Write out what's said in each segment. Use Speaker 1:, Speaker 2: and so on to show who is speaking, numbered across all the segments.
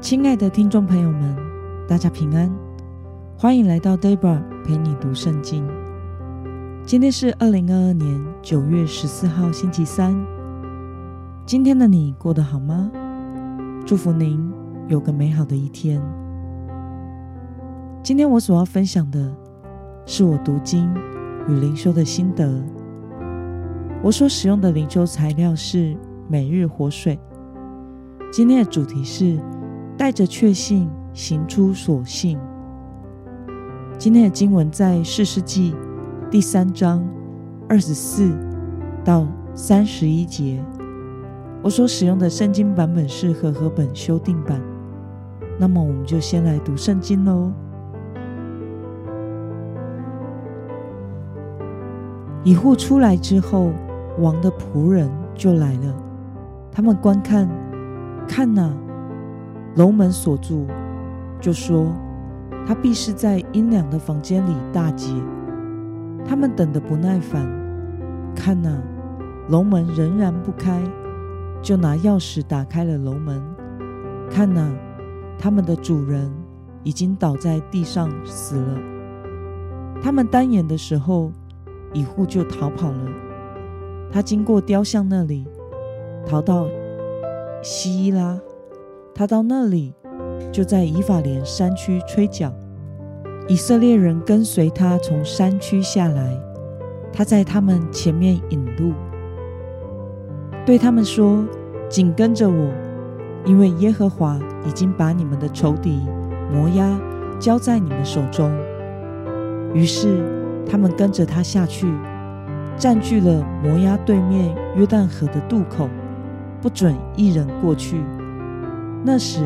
Speaker 1: 亲爱的听众朋友们，大家平安，欢迎来到 Debra 陪你读圣经。今天是二零二二年九月十四号，星期三。今天的你过得好吗？祝福您有个美好的一天。今天我所要分享的是我读经与灵修的心得。我所使用的灵修材料是每日活水。今天的主题是带着确信行出所信。今天的经文在四世纪第三章二十四到三十一节。我所使用的圣经版本是和合本修订版。那么，我们就先来读圣经喽。以户出来之后，王的仆人就来了，他们观看。看哪，楼门锁住，就说他必是在阴凉的房间里大劫。他们等得不耐烦，看呐，楼门仍然不开，就拿钥匙打开了楼门。看呐，他们的主人已经倒在地上死了。他们单眼的时候，一户就逃跑了。他经过雕像那里，逃到。西伊拉，他到那里，就在以法莲山区吹角。以色列人跟随他从山区下来，他在他们前面引路，对他们说：“紧跟着我，因为耶和华已经把你们的仇敌摩押交在你们手中。”于是他们跟着他下去，占据了摩押对面约旦河的渡口。不准一人过去。那时，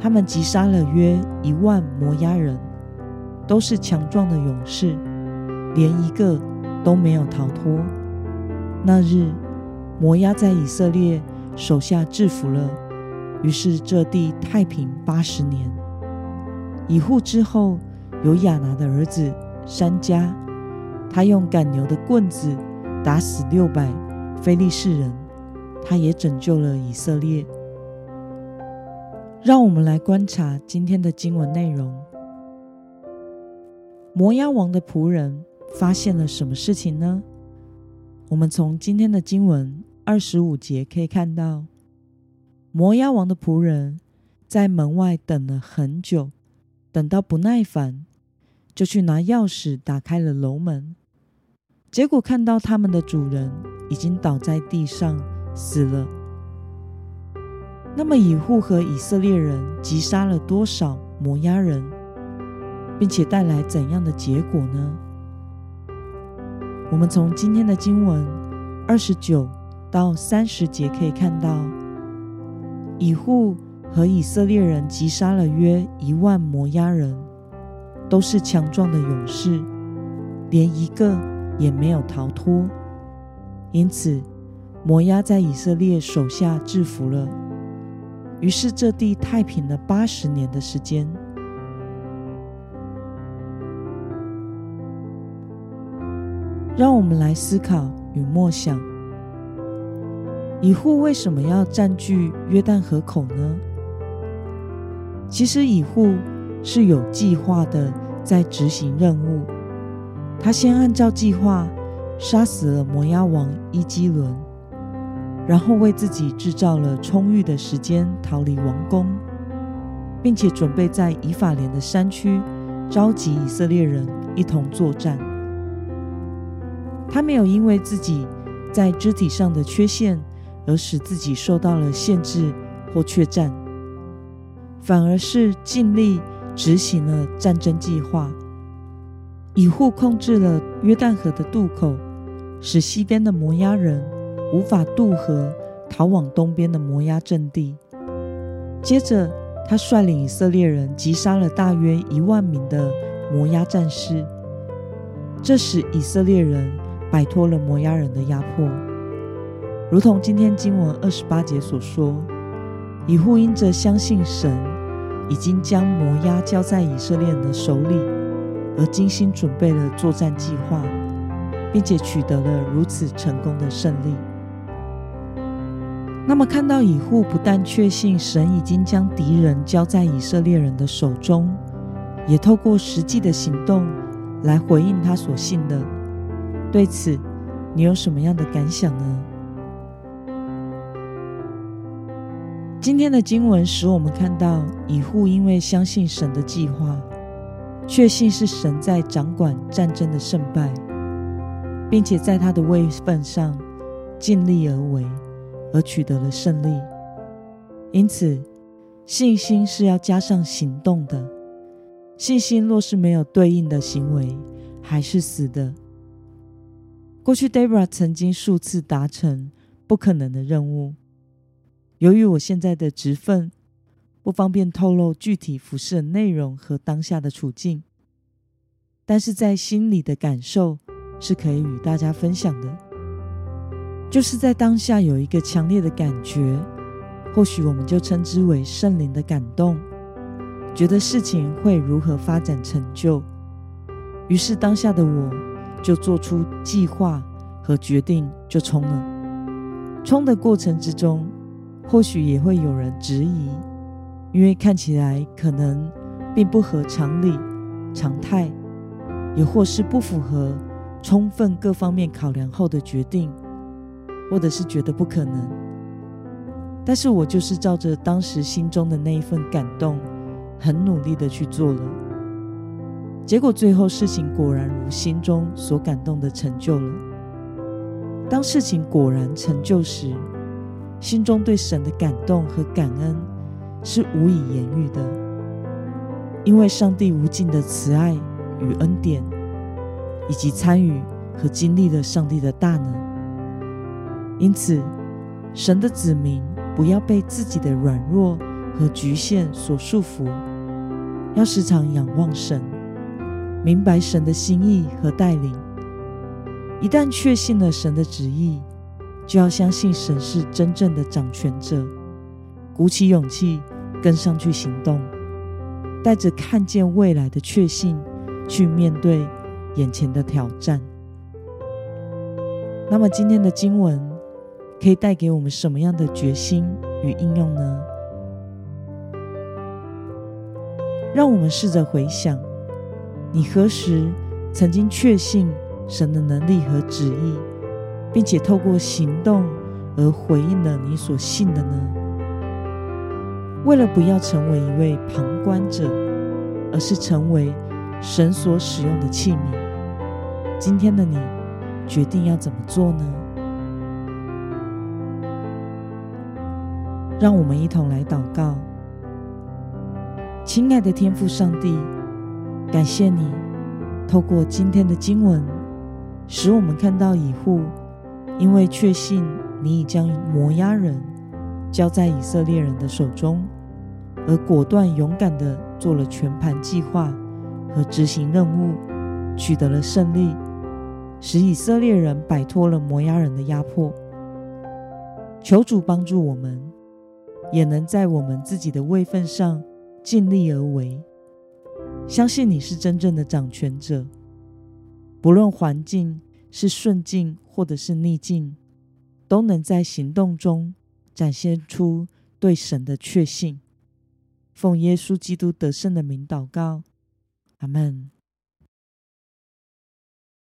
Speaker 1: 他们击杀了约一万摩押人，都是强壮的勇士，连一个都没有逃脱。那日，摩押在以色列手下制服了，于是这地太平八十年。以户之后，有亚拿的儿子珊迦，他用赶牛的棍子打死六百非利士人。他也拯救了以色列。让我们来观察今天的经文内容。摩押王的仆人发现了什么事情呢？我们从今天的经文二十五节可以看到，摩押王的仆人在门外等了很久，等到不耐烦，就去拿钥匙打开了楼门，结果看到他们的主人已经倒在地上。死了。那么以户和以色列人击杀了多少摩押人，并且带来怎样的结果呢？我们从今天的经文二十九到三十节可以看到，以户和以色列人击杀了约一万摩押人，都是强壮的勇士，连一个也没有逃脱。因此。摩押在以色列手下制服了，于是这地太平了八十年的时间。让我们来思考与默想：以户为什么要占据约旦河口呢？其实以户是有计划的在执行任务，他先按照计划杀死了摩押王伊基伦。然后为自己制造了充裕的时间逃离王宫，并且准备在以法莲的山区召集以色列人一同作战。他没有因为自己在肢体上的缺陷而使自己受到了限制或缺战，反而是尽力执行了战争计划。以护控制了约旦河的渡口，使西边的摩押人。无法渡河逃往东边的摩押阵地。接着，他率领以色列人击杀了大约一万名的摩押战士，这使以色列人摆脱了摩押人的压迫。如同今天经文二十八节所说，以户因着相信神已经将摩押交在以色列人的手里，而精心准备了作战计划，并且取得了如此成功的胜利。那么，看到以户不但确信神已经将敌人交在以色列人的手中，也透过实际的行动来回应他所信的。对此，你有什么样的感想呢？今天的经文使我们看到，以户因为相信神的计划，确信是神在掌管战争的胜败，并且在他的位份上尽力而为。而取得了胜利。因此，信心是要加上行动的。信心若是没有对应的行为，还是死的。过去，Debra 曾经数次达成不可能的任务。由于我现在的职分，不方便透露具体服事的内容和当下的处境，但是在心里的感受是可以与大家分享的。就是在当下有一个强烈的感觉，或许我们就称之为圣灵的感动，觉得事情会如何发展成就。于是当下的我就做出计划和决定，就冲了。冲的过程之中，或许也会有人质疑，因为看起来可能并不合常理、常态，也或是不符合充分各方面考量后的决定。或者是觉得不可能，但是我就是照着当时心中的那一份感动，很努力的去做了。结果最后事情果然如心中所感动的成就了。当事情果然成就时，心中对神的感动和感恩是无以言喻的，因为上帝无尽的慈爱与恩典，以及参与和经历了上帝的大能。因此，神的子民不要被自己的软弱和局限所束缚，要时常仰望神，明白神的心意和带领。一旦确信了神的旨意，就要相信神是真正的掌权者，鼓起勇气跟上去行动，带着看见未来的确信去面对眼前的挑战。那么，今天的经文。可以带给我们什么样的决心与应用呢？让我们试着回想，你何时曾经确信神的能力和旨意，并且透过行动而回应了你所信的呢？为了不要成为一位旁观者，而是成为神所使用的器皿，今天的你决定要怎么做呢？让我们一同来祷告，亲爱的天父上帝，感谢你透过今天的经文，使我们看到以户因为确信你已将摩押人交在以色列人的手中，而果断勇敢地做了全盘计划和执行任务，取得了胜利，使以色列人摆脱了摩押人的压迫。求主帮助我们。也能在我们自己的位分上尽力而为，相信你是真正的掌权者，不论环境是顺境或者是逆境，都能在行动中展现出对神的确信。奉耶稣基督得胜的名祷告，阿门。